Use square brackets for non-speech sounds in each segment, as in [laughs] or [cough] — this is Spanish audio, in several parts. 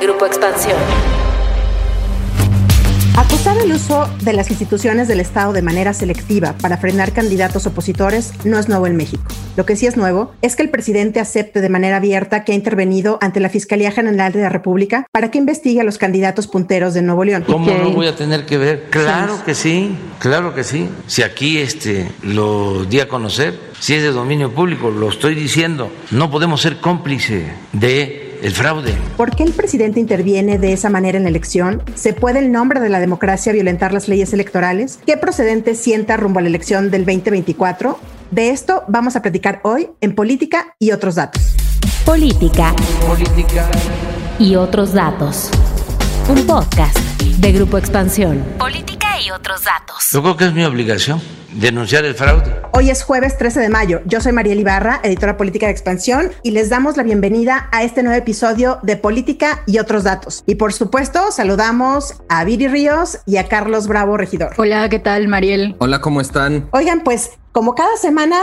Grupo Expansión. Acusar el uso de las instituciones del Estado de manera selectiva para frenar candidatos opositores no es nuevo en México. Lo que sí es nuevo es que el presidente acepte de manera abierta que ha intervenido ante la Fiscalía General de la República para que investigue a los candidatos punteros de Nuevo León. ¿Cómo no voy a tener que ver? Claro que sí, claro que sí. Si aquí este lo di a conocer, si es de dominio público, lo estoy diciendo, no podemos ser cómplice de el fraude. ¿Por qué el presidente interviene de esa manera en la elección? ¿Se puede el nombre de la democracia violentar las leyes electorales? ¿Qué procedente sienta rumbo a la elección del 2024? De esto vamos a platicar hoy en Política y otros datos. Política. Política. Y otros datos. Un podcast de Grupo Expansión. Política y otros datos. Yo creo que es mi obligación denunciar el fraude. Hoy es jueves 13 de mayo. Yo soy Mariel Ibarra, editora política de Expansión, y les damos la bienvenida a este nuevo episodio de Política y otros datos. Y por supuesto, saludamos a Viri Ríos y a Carlos Bravo, regidor. Hola, ¿qué tal, Mariel? Hola, ¿cómo están? Oigan, pues como cada semana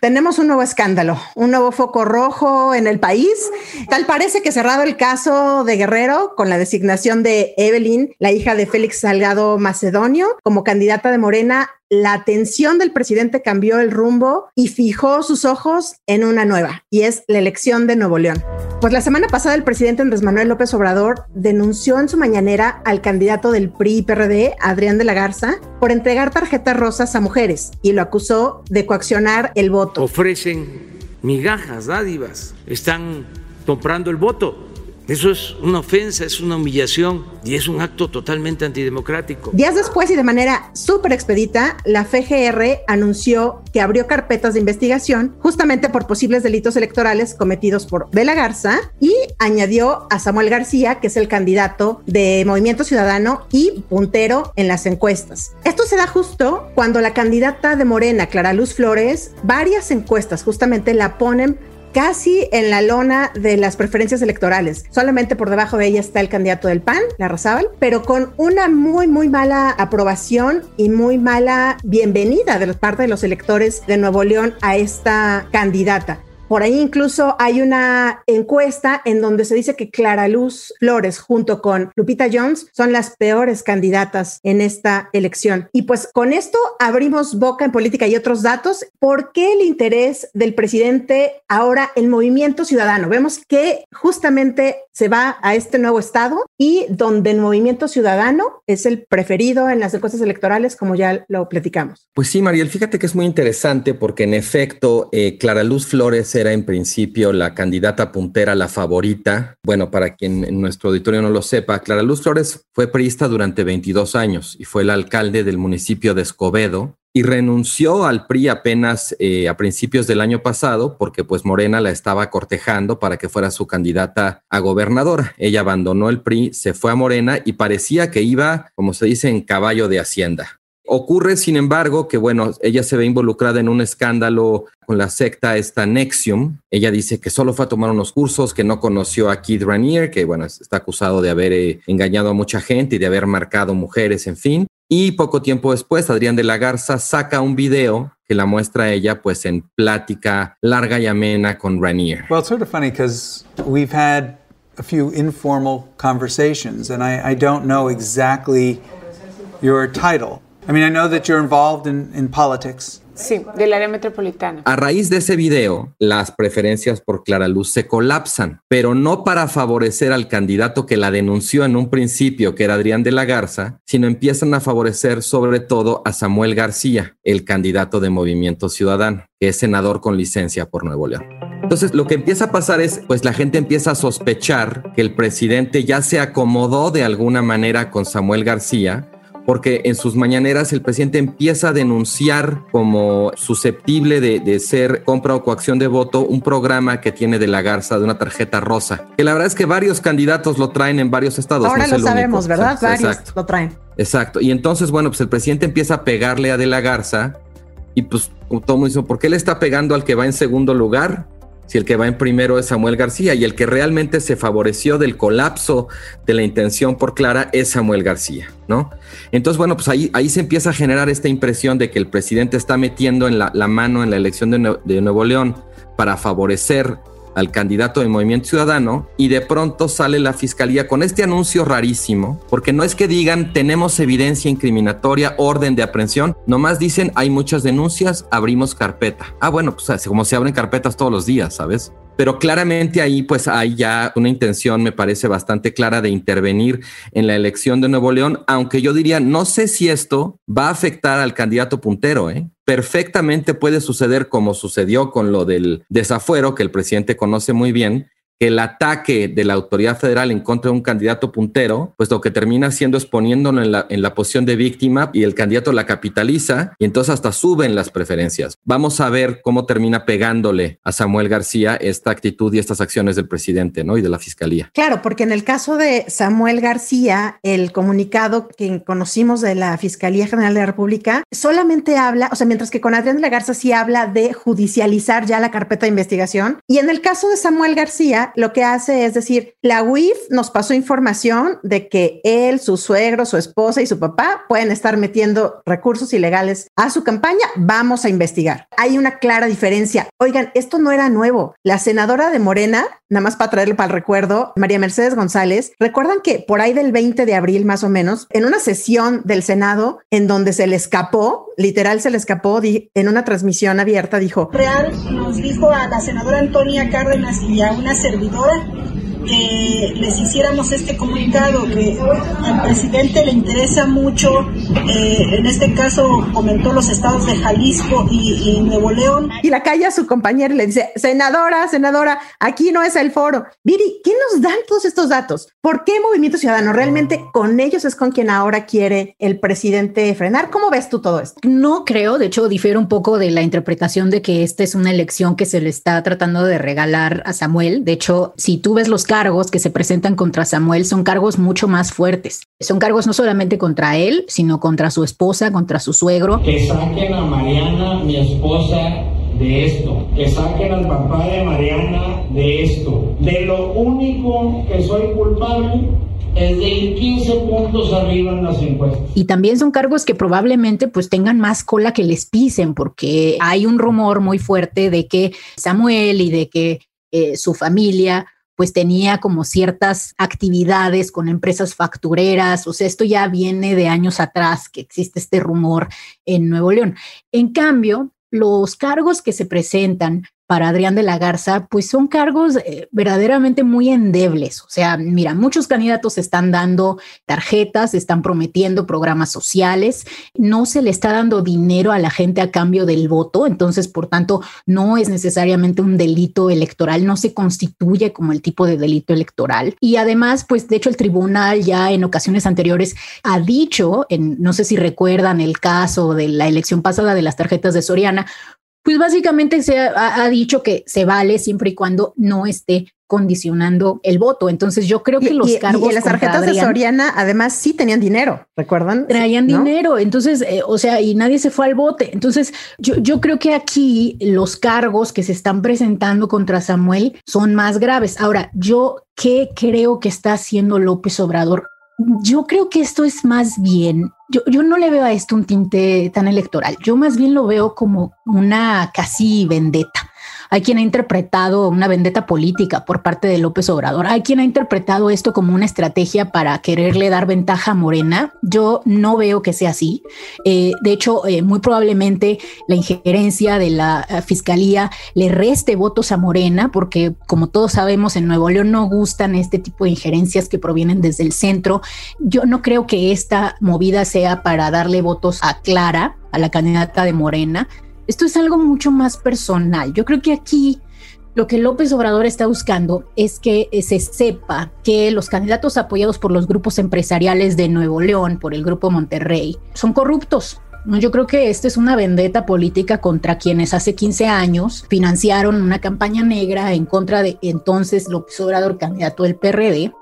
tenemos un nuevo escándalo, un nuevo foco rojo en el país. Tal parece que cerrado el caso de Guerrero con la designación de Evelyn, la hija de Félix Salgado Macedonio, como candidata de Morena la atención del presidente cambió el rumbo y fijó sus ojos en una nueva, y es la elección de Nuevo León. Pues la semana pasada el presidente Andrés Manuel López Obrador denunció en su mañanera al candidato del PRI PRD, Adrián de la Garza, por entregar tarjetas rosas a mujeres y lo acusó de coaccionar el voto. Ofrecen migajas, dádivas, están comprando el voto. Eso es una ofensa, es una humillación y es un acto totalmente antidemocrático. Días después y de manera súper expedita, la FGR anunció que abrió carpetas de investigación justamente por posibles delitos electorales cometidos por Bela Garza y añadió a Samuel García, que es el candidato de Movimiento Ciudadano y puntero en las encuestas. Esto se da justo cuando la candidata de Morena, Clara Luz Flores, varias encuestas justamente la ponen casi en la lona de las preferencias electorales. Solamente por debajo de ella está el candidato del PAN, la Razábal, pero con una muy, muy mala aprobación y muy mala bienvenida de parte de los electores de Nuevo León a esta candidata. Por ahí incluso hay una encuesta en donde se dice que Clara Luz Flores junto con Lupita Jones son las peores candidatas en esta elección. Y pues con esto abrimos boca en política y otros datos. ¿Por qué el interés del presidente ahora el movimiento ciudadano? Vemos que justamente se va a este nuevo estado y donde el movimiento ciudadano es el preferido en las encuestas electorales, como ya lo platicamos. Pues sí, Mariel, fíjate que es muy interesante porque en efecto, eh, Clara Luz Flores era en principio la candidata puntera, la favorita. Bueno, para quien en nuestro auditorio no lo sepa, Clara Luz Flores fue priista durante 22 años y fue el alcalde del municipio de Escobedo y renunció al PRI apenas eh, a principios del año pasado porque pues Morena la estaba cortejando para que fuera su candidata a gobernadora. Ella abandonó el PRI, se fue a Morena y parecía que iba, como se dice, en caballo de hacienda. Ocurre, sin embargo, que bueno, ella se ve involucrada en un escándalo con la secta esta Nexium. Ella dice que solo fue a tomar unos cursos, que no conoció a Keith Ranier, que bueno, está acusado de haber eh, engañado a mucha gente y de haber marcado mujeres, en fin. Y poco tiempo después, Adrián de la Garza saca un video que la muestra ella pues en plática larga y amena con Ranier. Well, it's sort of funny because we've had a few informal conversations and I, I don't know exactly your title. I mean, I know that you're involved in, in politics. Sí, del área metropolitana. A raíz de ese video, las preferencias por Clara Luz se colapsan, pero no para favorecer al candidato que la denunció en un principio, que era Adrián de la Garza, sino empiezan a favorecer sobre todo a Samuel García, el candidato de Movimiento Ciudadano, que es senador con licencia por Nuevo León. Entonces, lo que empieza a pasar es, pues la gente empieza a sospechar que el presidente ya se acomodó de alguna manera con Samuel García porque en sus mañaneras el presidente empieza a denunciar como susceptible de, ser compra o coacción de voto un programa que tiene de la Garza de una tarjeta rosa, que la verdad es que varios candidatos lo traen en varios estados. Ahora lo sabemos, ¿verdad? varios lo traen. Exacto. Y entonces, bueno, pues el presidente empieza a pegarle a De la Garza y pues todo mundo dice, ¿por qué le está pegando al que va en segundo lugar? Si el que va en primero es Samuel García y el que realmente se favoreció del colapso de la intención por Clara es Samuel García, ¿no? Entonces, bueno, pues ahí, ahí se empieza a generar esta impresión de que el presidente está metiendo en la, mano en la elección de, de Nuevo León para favorecer al candidato de Movimiento Ciudadano y de pronto sale la fiscalía con este anuncio rarísimo, porque no es que digan tenemos evidencia incriminatoria, orden de aprehensión, nomás dicen hay muchas denuncias, abrimos carpeta. Ah, bueno, pues como se abren carpetas todos los días, ¿sabes? Pero claramente ahí pues hay ya una intención, me parece bastante clara, de intervenir en la elección de Nuevo León, aunque yo diría, no sé si esto va a afectar al candidato puntero, ¿eh? Perfectamente puede suceder como sucedió con lo del desafuero, que el presidente conoce muy bien, que el ataque de la autoridad federal en contra de un candidato puntero, pues lo que termina haciendo es poniéndolo en la, en la posición de víctima y el candidato la capitaliza y entonces hasta suben las preferencias. Vamos a ver cómo termina pegándole a Samuel García esta actitud y estas acciones del presidente ¿no? y de la fiscalía. Claro, porque en el caso de Samuel García, el comunicado que conocimos de la Fiscalía General de la República solamente habla, o sea, mientras que con Adrián de la Garza sí habla de judicializar ya la carpeta de investigación. Y en el caso de Samuel García, lo que hace es decir, la UIF nos pasó información de que él, su suegro, su esposa y su papá pueden estar metiendo recursos ilegales a su campaña, vamos a investigar. Hay una clara diferencia. Oigan, esto no era nuevo. La senadora de Morena, nada más para traerlo para el recuerdo, María Mercedes González, recuerdan que por ahí del 20 de abril más o menos, en una sesión del Senado en donde se le escapó, literal se le escapó, en una transmisión abierta, dijo, Real nos dijo a la senadora Antonia Cárdenas y a una servidora que les hiciéramos este comunicado, que al presidente le interesa mucho, eh, en este caso comentó los estados de Jalisco y, Nuevo León. Y la calla a su compañera y le dice, senadora, senadora, aquí no es el foro. Viri, ¿quién nos dan todos estos datos? ¿Por qué Movimiento Ciudadano realmente con ellos es con quien ahora quiere el presidente frenar? ¿Cómo ves tú todo esto? No creo, de hecho difiere un poco de la interpretación de que esta es una elección que se le está tratando de regalar a Samuel. De hecho, si tú ves los cargos que se presentan contra Samuel, son cargos mucho más fuertes. Son cargos no solamente contra él, sino contra su esposa, contra su suegro. Que saquen a Mariana, mi esposa, de esto, que saquen al papá de Mariana de esto. De lo único que soy culpable es de ir 15 puntos arriba en las encuestas. Y también son cargos que probablemente pues tengan más cola que les pisen, porque hay un rumor muy fuerte de que Samuel y de que eh, su familia pues tenía como ciertas actividades con empresas factureras, o sea, esto ya viene de años atrás que existe este rumor en Nuevo León. En cambio, los cargos que se presentan para Adrián de la Garza, pues son cargos eh, verdaderamente muy endebles. O sea, mira, muchos candidatos están dando tarjetas, están prometiendo programas sociales, no se le está dando dinero a la gente a cambio del voto, entonces, por tanto, no es necesariamente un delito electoral, no se constituye como el tipo de delito electoral. Y además, pues, de hecho, el tribunal ya en ocasiones anteriores ha dicho, en, no sé si recuerdan el caso de la elección pasada de las tarjetas de Soriana, pues básicamente se ha, dicho que se vale siempre y cuando no esté condicionando el voto. Entonces yo creo que los cargos... Y, las tarjetas de Soriana además sí tenían dinero, ¿recuerdan? Traían dinero, entonces, eh, o sea, y nadie se fue al bote. Entonces yo, yo creo que aquí los cargos que se están presentando contra Samuel son más graves. Ahora, yo, ¿qué creo que está haciendo López Obrador? Yo creo que esto es más bien, yo, yo, no le veo a esto un tinte tan electoral, yo más bien lo veo como una casi vendetta. Hay quien ha interpretado una vendetta política por parte de López Obrador. Hay quien ha interpretado esto como una estrategia para quererle dar ventaja a Morena. Yo no veo que sea así. Eh, de hecho, eh, muy probablemente la injerencia de la eh, fiscalía le reste votos a Morena, porque como todos sabemos, en Nuevo León no gustan este tipo de injerencias que provienen desde el centro. Yo no creo que esta movida sea para darle votos a Clara, a la candidata de Morena esto es algo mucho más personal. Yo creo que aquí lo que López Obrador está buscando es que eh, se sepa que los candidatos apoyados por los grupos empresariales de Nuevo León, por el Grupo Monterrey, son corruptos. Yo creo que esta es una vendetta política contra quienes hace 15 años financiaron una campaña negra en contra de entonces López Obrador, candidato del PRD.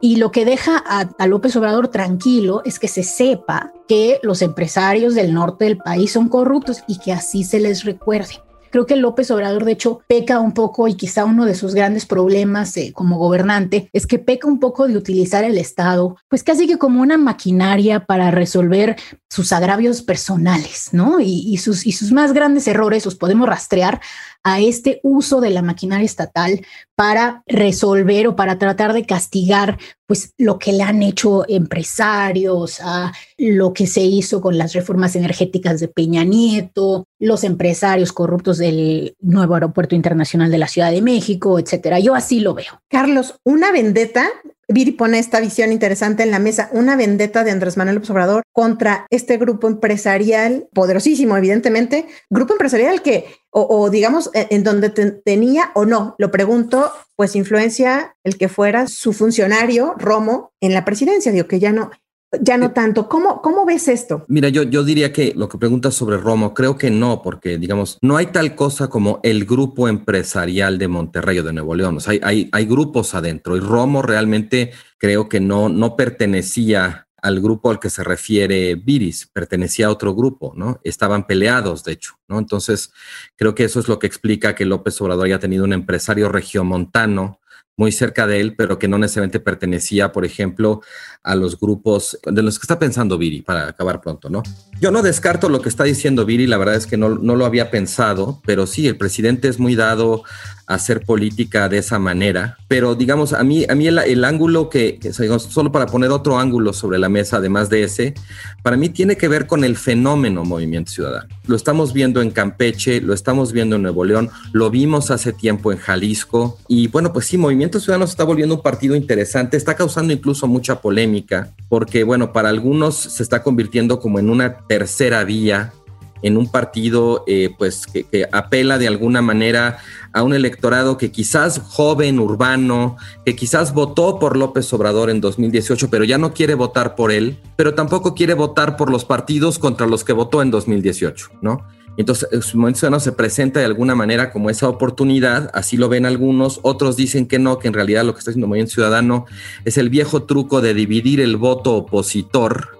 Y lo que deja a, a López Obrador tranquilo es que se sepa que los empresarios del norte del país son corruptos y que así se les recuerde. Creo que López Obrador, de hecho, peca un poco y quizá uno de sus grandes problemas eh, como gobernante es que peca un poco de utilizar el Estado, pues casi que como una maquinaria para resolver sus agravios personales, ¿no? Y, sus, y sus más grandes errores los podemos rastrear a este uso de la maquinaria estatal para resolver o para tratar de castigar pues lo que le han hecho empresarios, a lo que se hizo con las reformas energéticas de Peña Nieto, los empresarios corruptos del nuevo aeropuerto internacional de la Ciudad de México, etcétera. Yo así lo veo. Carlos, una vendetta Viri pone esta visión interesante en la mesa, una vendetta de Andrés Manuel Obrador contra este grupo empresarial poderosísimo, evidentemente, grupo empresarial que, o, digamos, e, en, donde tenía o no, lo pregunto, pues influencia el que fuera su funcionario, Romo, en la presidencia, digo que ya no, ya no tanto. ¿Cómo, cómo ves esto? Mira, yo, yo diría que lo que preguntas sobre Romo, creo que no, porque digamos, no hay tal cosa como el grupo empresarial de Monterrey o de Nuevo León. O sea, hay, hay, hay grupos adentro y Romo realmente creo que no, no pertenecía al grupo al que se refiere Viris, pertenecía a otro grupo, ¿no? Estaban peleados, de hecho, ¿no? Entonces, creo que eso es lo que explica que López Obrador haya tenido un empresario regiomontano muy cerca de él, pero que no necesariamente pertenecía, por ejemplo, a los grupos de los que está pensando Viri, para acabar pronto, ¿no? Yo no descarto lo que está diciendo Viri, la verdad es que no, no lo había pensado, pero sí, el presidente es muy dado hacer política de esa manera. Pero digamos, a mí, a mí el, ángulo que, solo para poner otro ángulo sobre la mesa, además de ese, para mí tiene que ver con el fenómeno Movimiento Ciudadano. Lo estamos viendo en Campeche, lo estamos viendo en Nuevo León, lo vimos hace tiempo en Jalisco. Y bueno, pues sí, Movimiento Ciudadano se está volviendo un partido interesante, está causando incluso mucha polémica, porque bueno, para algunos se está convirtiendo como en una tercera vía en un partido eh, pues que, apela de alguna manera a un electorado que quizás joven, urbano, que quizás votó por López Obrador en 2018, pero ya no quiere votar por él, pero tampoco quiere votar por los partidos contra los que votó en 2018, ¿no? Entonces, su momento ciudadano se presenta de alguna manera como esa oportunidad, así lo ven algunos, otros dicen que no, que en realidad lo que está haciendo Movimiento Ciudadano es el viejo truco de dividir el voto opositor,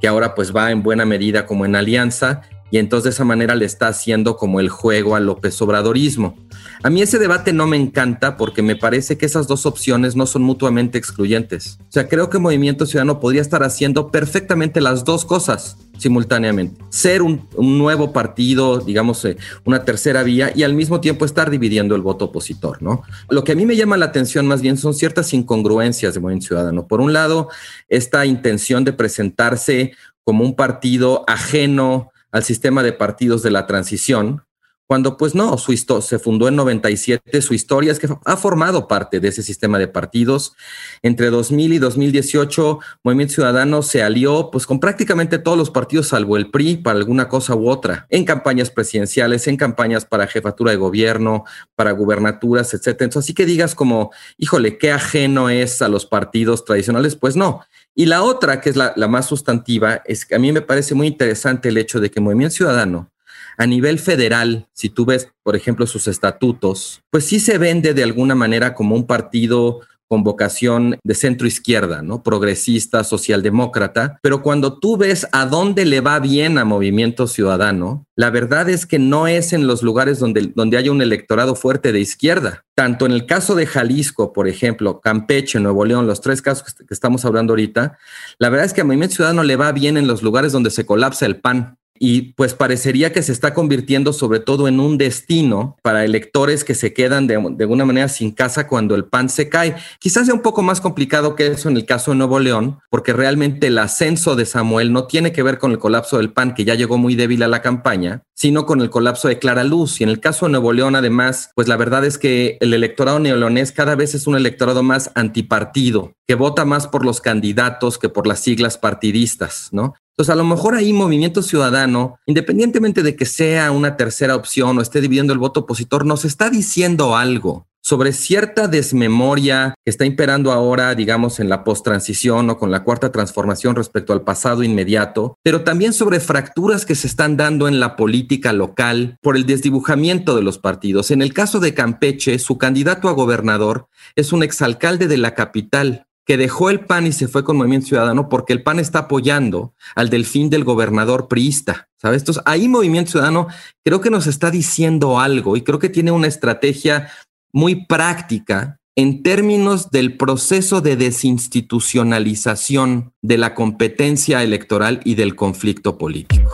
que ahora pues va en buena medida como en alianza, y entonces de esa manera le está haciendo como el juego al López Obradorismo. A mí ese debate no me encanta porque me parece que esas dos opciones no son mutuamente excluyentes. O sea, creo que Movimiento Ciudadano podría estar haciendo perfectamente las dos cosas simultáneamente. Ser un, nuevo partido, digamos, eh, una tercera vía y al mismo tiempo estar dividiendo el voto opositor, ¿no? Lo que a mí me llama la atención más bien son ciertas incongruencias de Movimiento Ciudadano. Por un lado, esta intención de presentarse como un partido ajeno al sistema de partidos de la transición, cuando pues no, su se fundó en 97, su historia es que ha formado parte de ese sistema de partidos. Entre 2000 y 2018, Movimiento Ciudadano se alió pues con prácticamente todos los partidos salvo el PRI para alguna cosa u otra, en campañas presidenciales, en campañas para jefatura de gobierno, para gubernaturas, etcétera. Así que digas como, híjole, qué ajeno es a los partidos tradicionales, pues no. Y la otra, que es la, más sustantiva, es que a mí me parece muy interesante el hecho de que Movimiento Ciudadano a nivel federal, si tú ves, por ejemplo, sus estatutos, pues sí se vende de alguna manera como un partido con vocación de centro izquierda, ¿no? Progresista, socialdemócrata, pero cuando tú ves a dónde le va bien a Movimiento Ciudadano, la verdad es que no es en los lugares donde, donde haya un electorado fuerte de izquierda. Tanto en el caso de Jalisco, por ejemplo, Campeche, Nuevo León, los tres casos que estamos hablando ahorita, la verdad es que a Movimiento Ciudadano le va bien en los lugares donde se colapsa el PAN y pues parecería que se está convirtiendo sobre todo en un destino para electores que se quedan de, alguna manera sin casa cuando el PAN se cae. Quizás sea un poco más complicado que eso en el caso de Nuevo León, porque realmente el ascenso de Samuel no tiene que ver con el colapso del PAN, que ya llegó muy débil a la campaña, sino con el colapso de Clara Luz. Y en el caso de Nuevo León, además, pues la verdad es que el electorado neoleonés cada vez es un electorado más antipartido, que vota más por los candidatos que por las siglas partidistas, ¿no? Entonces, a lo mejor ahí Movimiento Ciudadano, independientemente de que sea una tercera opción o esté dividiendo el voto opositor, nos está diciendo algo sobre cierta desmemoria que está imperando ahora, digamos, en la post-transición o con la cuarta transformación respecto al pasado inmediato, pero también sobre fracturas que se están dando en la política local por el desdibujamiento de los partidos. En el caso de Campeche, su candidato a gobernador es un exalcalde de la capital, que dejó el PAN y se fue con Movimiento Ciudadano porque el PAN está apoyando al delfín del gobernador priista. ¿Sabes? Entonces, ahí Movimiento Ciudadano creo que nos está diciendo algo y creo que tiene una estrategia muy práctica en términos del proceso de desinstitucionalización de la competencia electoral y del conflicto político.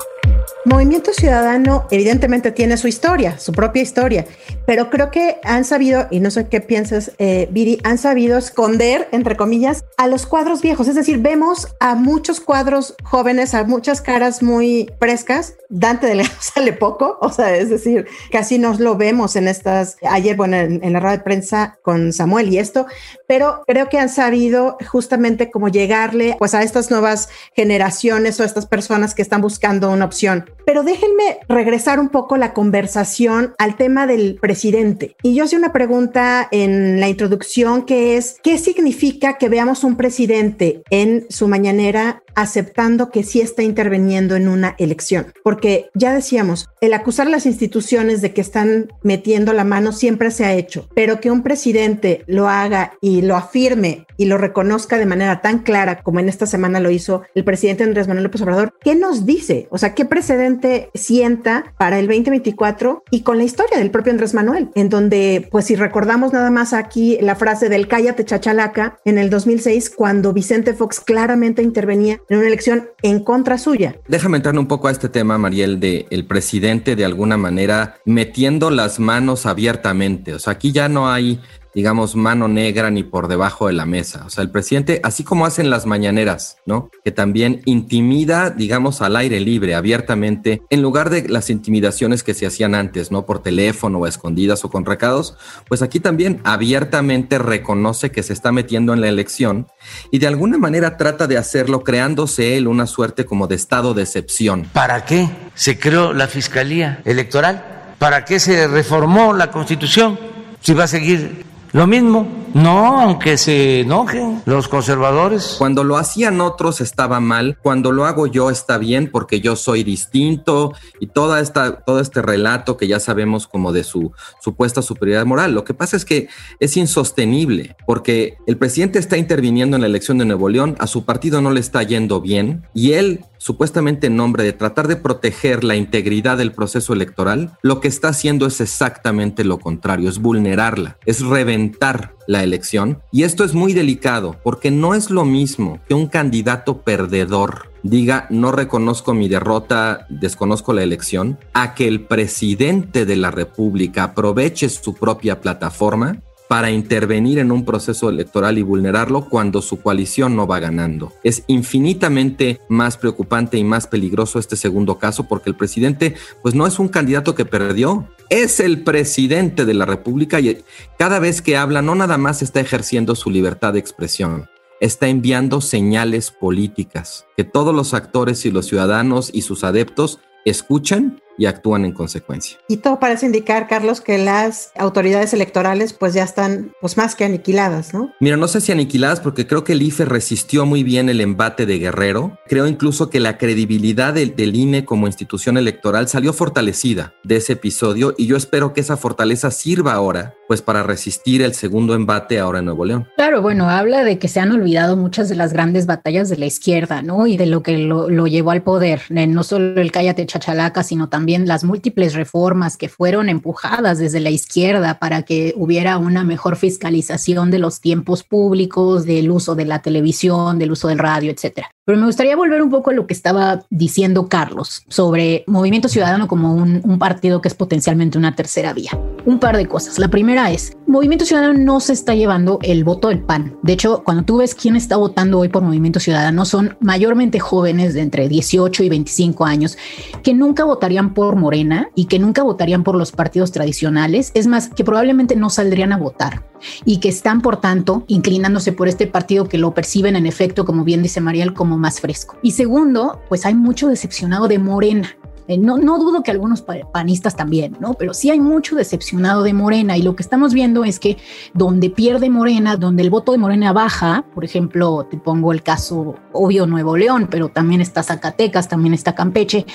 Movimiento Ciudadano evidentemente tiene su historia, su propia historia, pero creo que han sabido, y no sé qué piensas, eh, Viri, han sabido esconder, entre comillas, a los cuadros viejos. Es decir, vemos a muchos cuadros jóvenes, a muchas caras muy frescas. Dante de León [laughs] sale poco, o sea, es decir, casi nos lo vemos en estas, ayer, bueno, en, la rueda de prensa con Samuel y esto, pero creo que han sabido justamente cómo llegarle pues a estas nuevas generaciones o a estas personas que están buscando una opción. Pero déjenme regresar un poco la conversación al tema del presidente. Y yo hice una pregunta en la introducción que es, ¿qué significa que veamos un presidente en su mañanera aceptando que sí está interviniendo en una elección? Porque ya decíamos, el acusar a las instituciones de que están metiendo la mano siempre se ha hecho, pero que un presidente lo haga y lo afirme y lo reconozca de manera tan clara como en esta semana lo hizo el presidente Andrés Manuel López Obrador, ¿qué nos dice? O sea, ¿qué precedente sienta para el 2024 y con la historia del propio Andrés Manuel? En donde, pues si recordamos nada más aquí la frase del cállate chachalaca en el 2006, cuando Vicente Fox claramente intervenía en una elección en contra suya. Déjame entrar un poco a este tema, Mariel, de el presidente de alguna manera metiendo las manos abiertamente. O sea, aquí ya no hay digamos, mano negra ni por debajo de la mesa. O sea, el presidente, así como hacen las mañaneras, ¿no? Que también intimida, digamos, al aire libre, abiertamente, en lugar de las intimidaciones que se hacían antes, ¿no? Por teléfono o escondidas o con recados, pues aquí también abiertamente reconoce que se está metiendo en la elección y de alguna manera trata de hacerlo creándose él una suerte como de estado de excepción. ¿Para qué se creó la Fiscalía Electoral? ¿Para qué se reformó la Constitución? Si va a seguir lo mismo, no, aunque se enojen los conservadores. Cuando lo hacían otros estaba mal, cuando lo hago yo está bien porque yo soy distinto y toda esta, todo este relato que ya sabemos como de su supuesta superioridad moral. Lo que pasa es que es insostenible porque el presidente está interviniendo en la elección de Nuevo León, a su partido no le está yendo bien y él supuestamente en nombre de tratar de proteger la integridad del proceso electoral, lo que está haciendo es exactamente lo contrario, es vulnerarla, es reventar la elección. Y esto es muy delicado porque no es lo mismo que un candidato perdedor diga no reconozco mi derrota, desconozco la elección, a que el presidente de la República aproveche su propia plataforma para intervenir en un proceso electoral y vulnerarlo cuando su coalición no va ganando. Es infinitamente más preocupante y más peligroso este segundo caso porque el presidente pues no es un candidato que perdió, es el presidente de la República y cada vez que habla no nada más está ejerciendo su libertad de expresión, está enviando señales políticas que todos los actores y los ciudadanos y sus adeptos escuchan y actúan en consecuencia. Y todo parece indicar, Carlos, que las autoridades electorales pues ya están pues más que aniquiladas, ¿no? Mira, no sé si aniquiladas porque creo que el IFE resistió muy bien el embate de Guerrero. Creo incluso que la credibilidad del, del INE como institución electoral salió fortalecida de ese episodio y yo espero que esa fortaleza sirva ahora pues para resistir el segundo embate ahora en Nuevo León. Claro, bueno, habla de que se han olvidado muchas de las grandes batallas de la izquierda, ¿no? Y de lo que lo, lo llevó al poder, no solo el cállate chachalaca, sino también también las múltiples reformas que fueron empujadas desde la izquierda para que hubiera una mejor fiscalización de los tiempos públicos, del uso de la televisión, del uso del radio, etcétera. Pero me gustaría volver un poco a lo que estaba diciendo Carlos sobre Movimiento Ciudadano como un, un, partido que es potencialmente una tercera vía. Un par de cosas. La primera es, Movimiento Ciudadano no se está llevando el voto del PAN. De hecho, cuando tú ves quién está votando hoy por Movimiento Ciudadano, son mayormente jóvenes de entre 18 y 25 años que nunca votarían por Morena y que nunca votarían por los partidos tradicionales. Es más, que probablemente no saldrían a votar y que están, por tanto, inclinándose por este partido que lo perciben en efecto, como bien dice Mariel, como más fresco. Y segundo, pues hay mucho decepcionado de Morena. Eh, no, no, dudo que algunos panistas también, ¿no? Pero sí hay mucho decepcionado de Morena y lo que estamos viendo es que donde pierde Morena, donde el voto de Morena baja, por ejemplo, te pongo el caso obvio Nuevo León, pero también está Zacatecas, también está Campeche,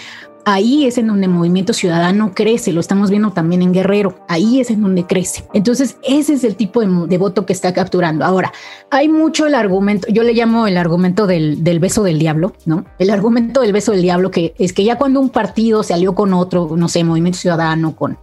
ahí es en donde el movimiento ciudadano crece, lo estamos viendo también en Guerrero, ahí es en donde crece. Entonces, ese es el tipo de, voto que está capturando. Ahora, hay mucho el argumento, yo le llamo el argumento del, del, beso del diablo, ¿no? El argumento del beso del diablo, que es que ya cuando un partido se alió con otro, no sé, movimiento ciudadano, con,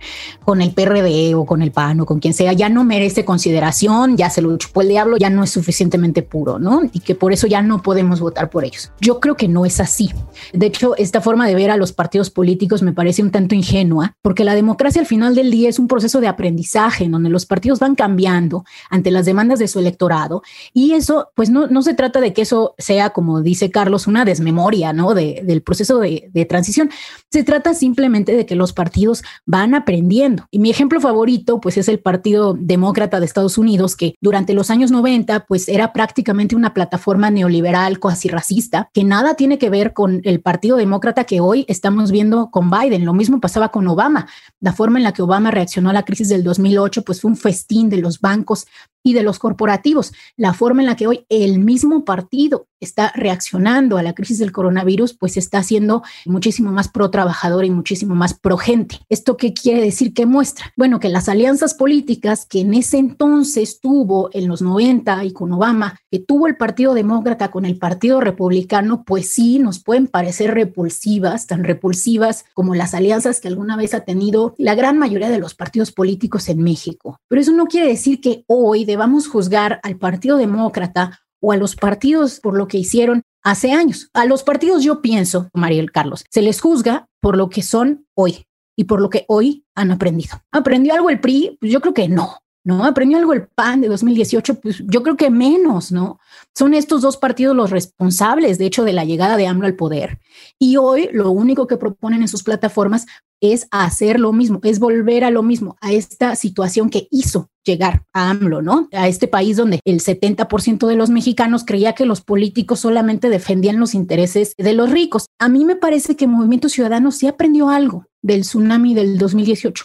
con el PRD o con el PAN o con quien sea, ya no merece consideración, ya se lo chupó el diablo, ya no es suficientemente puro, ¿no? Y que por eso ya no podemos votar por ellos. Yo creo que no es así. De hecho, esta forma de ver a los partidos políticos me parece un tanto ingenua, porque la democracia al final del día es un proceso de aprendizaje en donde los partidos van cambiando ante las demandas de su electorado y eso, pues no, no se trata de que eso sea, como dice Carlos, una desmemoria, ¿no? De, del proceso de, de transición. Se trata simplemente de que los partidos van aprendiendo. Y mi ejemplo favorito, pues es el Partido Demócrata de Estados Unidos, que durante los años 90, pues era prácticamente una plataforma neoliberal, cuasi racista, que nada tiene que ver con el Partido Demócrata que hoy estamos viendo con Biden. Lo mismo pasaba con Obama. La forma en la que Obama reaccionó a la crisis del 2008, pues fue un festín de los bancos y de los corporativos. La forma en la que hoy el mismo partido está reaccionando a la crisis del coronavirus, pues está siendo muchísimo más pro trabajador y muchísimo más pro gente. ¿Esto qué quiere decir? ¿Qué muestra? Bueno, que las alianzas políticas que en ese entonces tuvo en los 90 y con Obama, que tuvo el Partido Demócrata con el Partido Republicano, pues sí nos pueden parecer repulsivas, tan repulsivas como las alianzas que alguna vez ha tenido la gran mayoría de los partidos políticos en México. Pero eso no quiere decir que hoy debamos juzgar al Partido Demócrata o a los partidos por lo que hicieron hace años. A los partidos yo pienso, Mariel Carlos, se les juzga por lo que son hoy y por lo que hoy han aprendido. ¿Aprendió algo el PRI? Pues yo creo que no. ¿no? ¿Aprendió algo el PAN de 2018? Pues yo creo que menos, ¿no? Son estos dos partidos los responsables, de hecho, de la llegada de AMLO al poder. Y hoy lo único que proponen en sus plataformas es hacer lo mismo, es volver a lo mismo, a esta situación que hizo llegar a AMLO, ¿no? A este país donde el 70% de los mexicanos creía que los políticos solamente defendían los intereses de los ricos. A mí me parece que Movimiento Ciudadano sí aprendió algo del tsunami del 2018.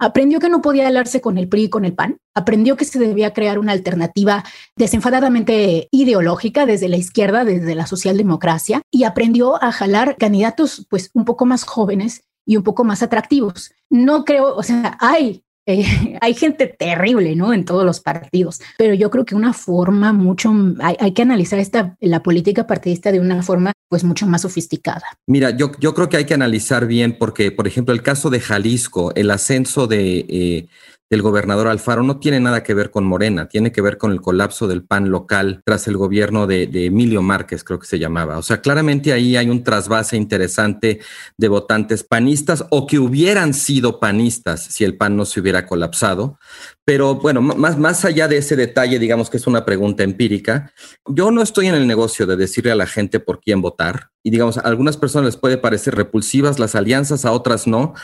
Aprendió que no podía hablarse con el PRI y con el PAN. Aprendió que se debía crear una alternativa desenfadadamente ideológica desde la izquierda, desde la socialdemocracia, y aprendió a jalar candidatos pues un poco más jóvenes y un poco más atractivos. No creo, o sea, hay eh, [laughs] hay gente terrible, ¿no? En todos los partidos, pero yo creo que una forma mucho, hay, que analizar esta, la política partidista de una forma pues mucho más sofisticada. Mira, yo, yo creo que hay que analizar bien porque, por ejemplo, el caso de Jalisco, el ascenso de... Eh, del gobernador Alfaro no tiene nada que ver con Morena, tiene que ver con el colapso del PAN local tras el gobierno de, Emilio Márquez, creo que se llamaba. O sea, claramente ahí hay un trasvase interesante de votantes panistas o que hubieran sido panistas si el PAN no se hubiera colapsado. Pero bueno, más, más allá de ese detalle, digamos que es una pregunta empírica, yo no estoy en el negocio de decirle a la gente por quién votar. Y digamos, a algunas personas les puede parecer repulsivas las alianzas, a otras no.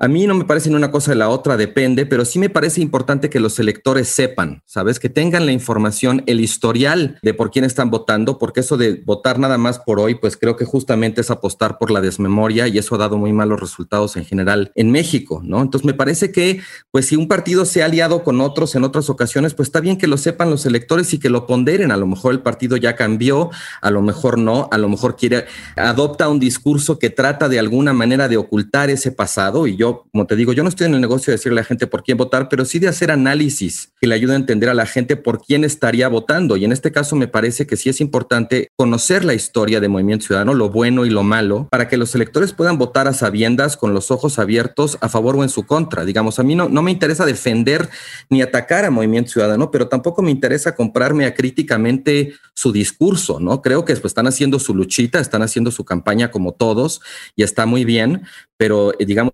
A mí no me parece ni una cosa de la otra, depende, pero sí me parece importante que los electores sepan, ¿sabes? Que tengan la información, el historial de por quién están votando, porque eso de votar nada más por hoy, pues creo que justamente es apostar por la desmemoria y eso ha dado muy malos resultados en general en México, ¿no? Entonces me parece que, pues si un partido se ha aliado con otros en otras ocasiones, pues está bien que lo sepan los electores y que lo ponderen. A lo mejor el partido ya cambió, a lo mejor no, a lo mejor quiere, adopta un discurso que trata de alguna manera de ocultar ese pasado y yo como te digo, yo no estoy en el negocio de decirle a la gente por quién votar, pero sí de hacer análisis que le ayude a entender a la gente por quién estaría votando. Y en este caso me parece que sí es importante conocer la historia de Movimiento Ciudadano, lo bueno y lo malo, para que los electores puedan votar a sabiendas, con los ojos abiertos, a favor o en su contra. Digamos, a mí no, no me interesa defender ni atacar a Movimiento Ciudadano, pero tampoco me interesa comprarme acríticamente su discurso, ¿no? Creo que pues, están haciendo su luchita, están haciendo su campaña como todos y está muy bien, pero eh, digamos,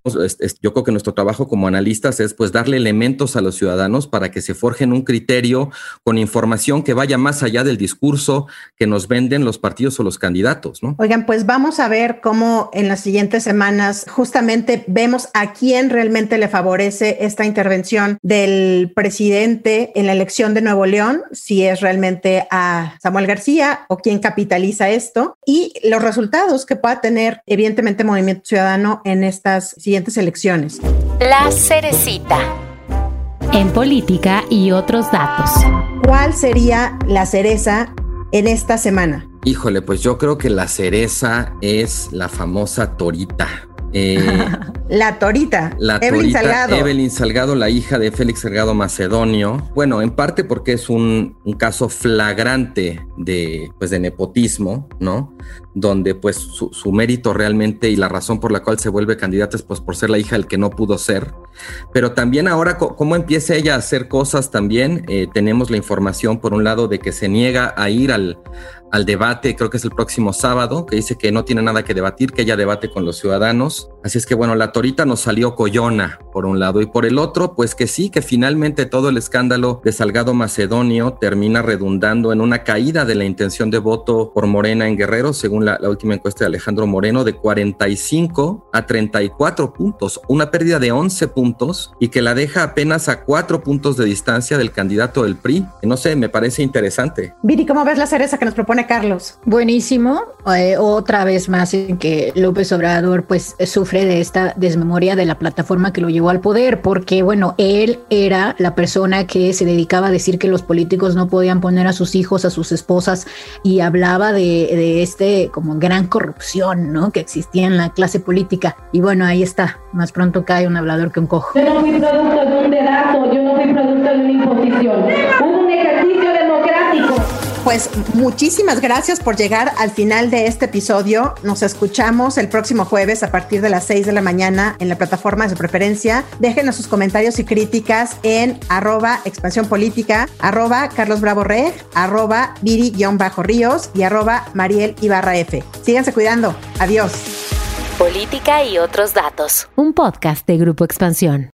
yo creo que nuestro trabajo como analistas es pues darle elementos a los ciudadanos para que se forjen un criterio con información que vaya más allá del discurso que nos venden los partidos o los candidatos, ¿no? Oigan, pues vamos a ver cómo en las siguientes semanas justamente vemos a quién realmente le favorece esta intervención del presidente en la elección de Nuevo León, si es realmente a Samuel García o quién capitaliza esto y los resultados que pueda tener evidentemente Movimiento Ciudadano en en estas siguientes elecciones. La cerecita. En política y otros datos. ¿Cuál sería la cereza en esta semana? Híjole, pues yo creo que la cereza es la famosa torita. Eh, [laughs] La Torita. La Evelyn Torita, Salgado. Evelyn Salgado, la hija de Félix Salgado Macedonio. Bueno, en parte porque es un, un caso flagrante de, pues, de nepotismo, ¿no? Donde pues su, su, mérito realmente y la razón por la cual se vuelve candidata es pues por ser la hija del que no pudo ser. Pero también ahora, cómo empieza ella a hacer cosas también, eh, tenemos la información por un lado de que se niega a ir al, al debate, creo que es el próximo sábado, que dice que no tiene nada que debatir, que ella debate con los ciudadanos. Así es que bueno, la torita nos salió coyona por un lado y por el otro, pues que sí, que finalmente todo el escándalo de Salgado Macedonio termina redundando en una caída de la intención de voto por Morena en Guerrero, según la, la última encuesta de Alejandro Moreno, de 45 a 34 puntos, una pérdida de 11 puntos y que la deja apenas a 4 puntos de distancia del candidato del PRI. Que no sé, me parece interesante. Viri, ¿cómo ves la cereza que nos propone Carlos? Buenísimo. Eh, otra vez más en que López Obrador pues sufre de esta desmemoria de la plataforma que lo llevó al poder, porque bueno, él era la persona que se dedicaba a decir que los políticos no podían poner a sus hijos, a sus esposas y hablaba de, de este como gran corrupción, ¿no? Que existía en la clase política. Y bueno, ahí está. Más pronto cae un hablador que un Yo no fui producto de un dedazo, yo no fui producto de una imposición. Hubo un ejercicio democrático. Pues muchísimas gracias por llegar al final de este episodio. Nos escuchamos el próximo jueves a partir de las 6 de la mañana en la plataforma de su preferencia. Déjenos sus comentarios y críticas en arroba expansión política, arroba Carlos Bravo Reg, arroba Viri-Ríos y arroba Mariel Ibarra F. Síganse cuidando. Adiós. Política y otros datos. Un podcast de Grupo Expansión.